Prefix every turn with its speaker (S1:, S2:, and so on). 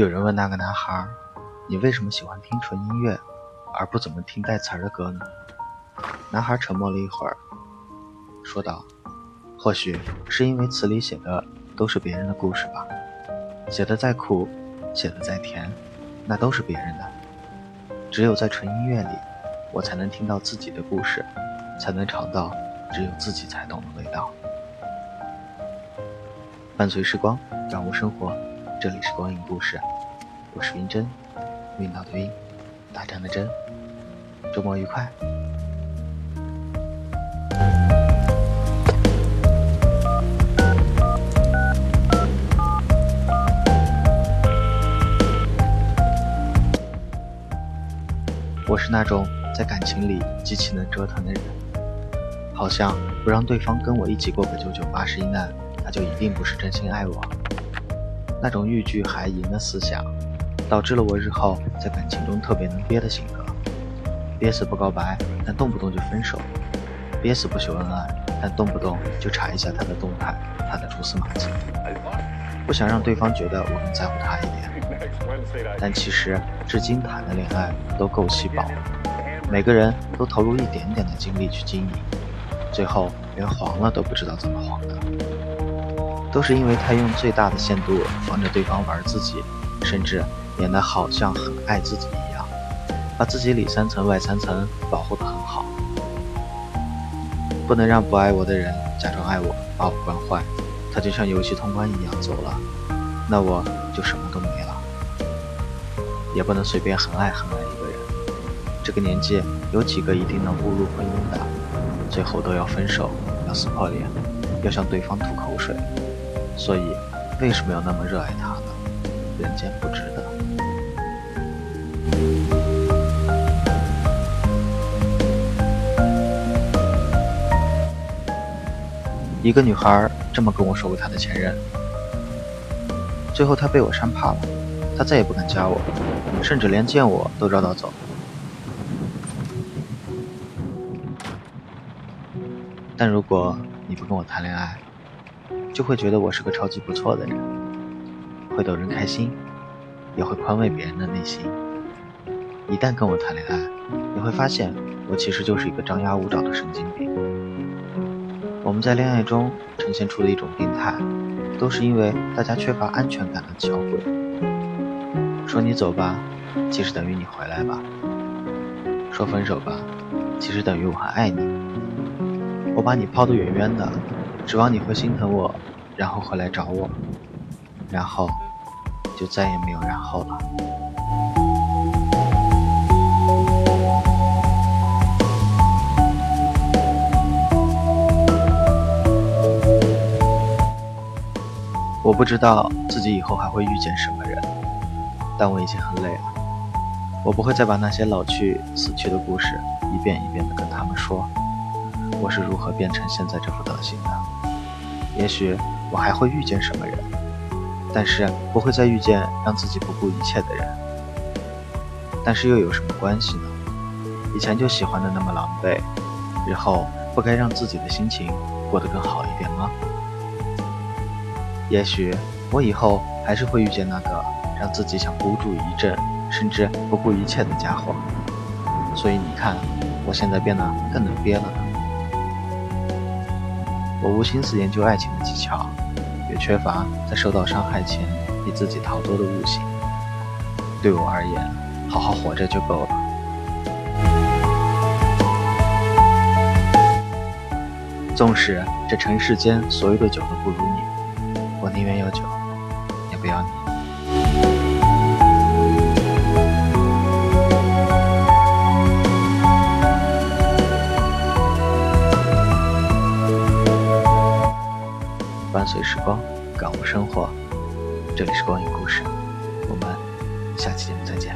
S1: 有人问那个男孩：“你为什么喜欢听纯音乐，而不怎么听带词儿的歌呢？”男孩沉默了一会儿，说道：“或许是因为词里写的都是别人的故事吧。写的再苦，写的再甜，那都是别人的。只有在纯音乐里，我才能听到自己的故事，才能尝到只有自己才懂的味道。”伴随时光，感悟生活。这里是光影故事，我是云真，晕倒的晕，打针的针。周末愉快。我是那种在感情里极其能折腾的人，好像不让对方跟我一起过个九九八十一难，那就一定不是真心爱我。那种欲拒还迎的思想，导致了我日后在感情中特别能憋的性格。憋死不告白，但动不动就分手；憋死不秀恩爱，但动不动就查一下他的动态、他的蛛丝马迹。不想让对方觉得我更在乎他一点。但其实至今谈的恋爱都够稀薄，每个人都投入一点点的精力去经营，最后连黄了都不知道怎么黄的。都是因为他用最大的限度防着对方玩自己，甚至演得好像很爱自己一样，把自己里三层外三层保护得很好。不能让不爱我的人假装爱我，把我惯坏。他就像游戏通关一样走了，那我就什么都没了。也不能随便很爱很爱一个人。这个年纪有几个一定能步入婚姻的，最后都要分手，要撕破脸，要向对方吐口水。所以，为什么要那么热爱他呢？人间不值得。一个女孩这么跟我说过她的前任，最后她被我扇怕了，她再也不敢加我，甚至连见我都绕道走。但如果你不跟我谈恋爱，就会觉得我是个超级不错的人，会逗人开心，也会宽慰别人的内心。一旦跟我谈恋爱，你会发现我其实就是一个张牙舞爪的神经病。我们在恋爱中呈现出的一种病态，都是因为大家缺乏安全感的交汇。说你走吧，其实等于你回来吧；说分手吧，其实等于我还爱你。我把你抛得远远的。指望你会心疼我，然后回来找我，然后就再也没有然后了。我不知道自己以后还会遇见什么人，但我已经很累了。我不会再把那些老去、死去的故事一遍一遍的跟他们说，我是如何变成现在这副德行的。也许我还会遇见什么人，但是不会再遇见让自己不顾一切的人。但是又有什么关系呢？以前就喜欢的那么狼狈，日后不该让自己的心情过得更好一点吗？也许我以后还是会遇见那个让自己想孤注一掷，甚至不顾一切的家伙。所以你看，我现在变得更能憋了。我无心思研究爱情的技巧，也缺乏在受到伤害前替自己逃脱的悟性。对我而言，好好活着就够了。纵使这尘世间所有的酒都不如你，我宁愿有酒，也不要你。伴随时光，感悟生活。这里是光影故事，我们下期节目再见。